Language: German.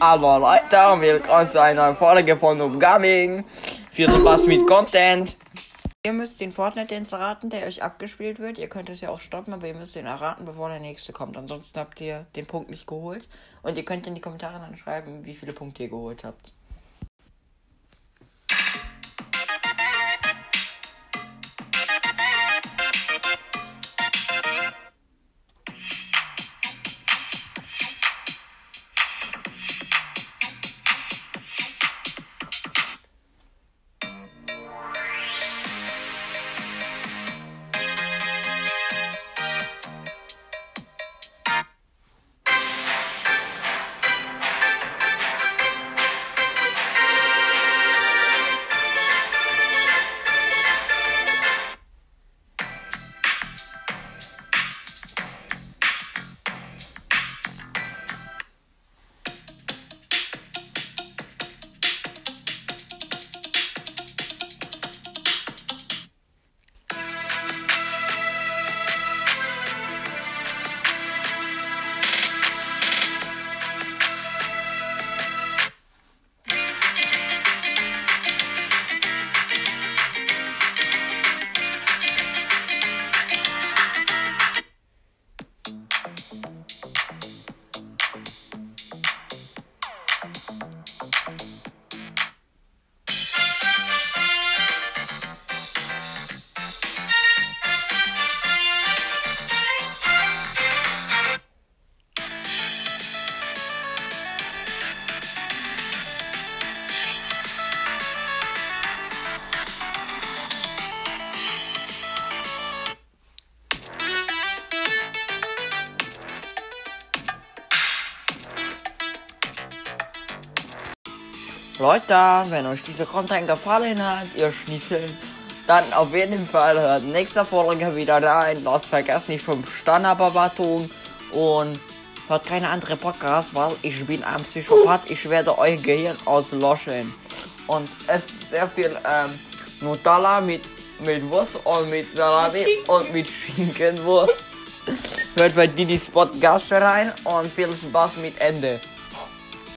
Aber Leute, willkommen zu einer Folge von Upgaming. Viel Spaß mit Content. Ihr müsst den Fortnite-Dance erraten, der euch abgespielt wird. Ihr könnt es ja auch stoppen, aber ihr müsst den erraten, bevor der nächste kommt. Ansonsten habt ihr den Punkt nicht geholt. Und ihr könnt in die Kommentare dann schreiben, wie viele Punkte ihr geholt habt. Leute, wenn euch dieser Content gefallen hat, ihr Schnitzel, dann auf jeden Fall hört nächste Folge wieder rein. Lasst vergesst nicht 5 Sterne und hört keine andere Podcast, weil ich bin ein Psychopath. Ich werde euer Gehirn auslöschen. Und es sehr viel ähm, Nutella mit, mit Wurst und mit Salami und mit Schinkenwurst. Hört bei Didis Podcast rein und viel Spaß mit Ende.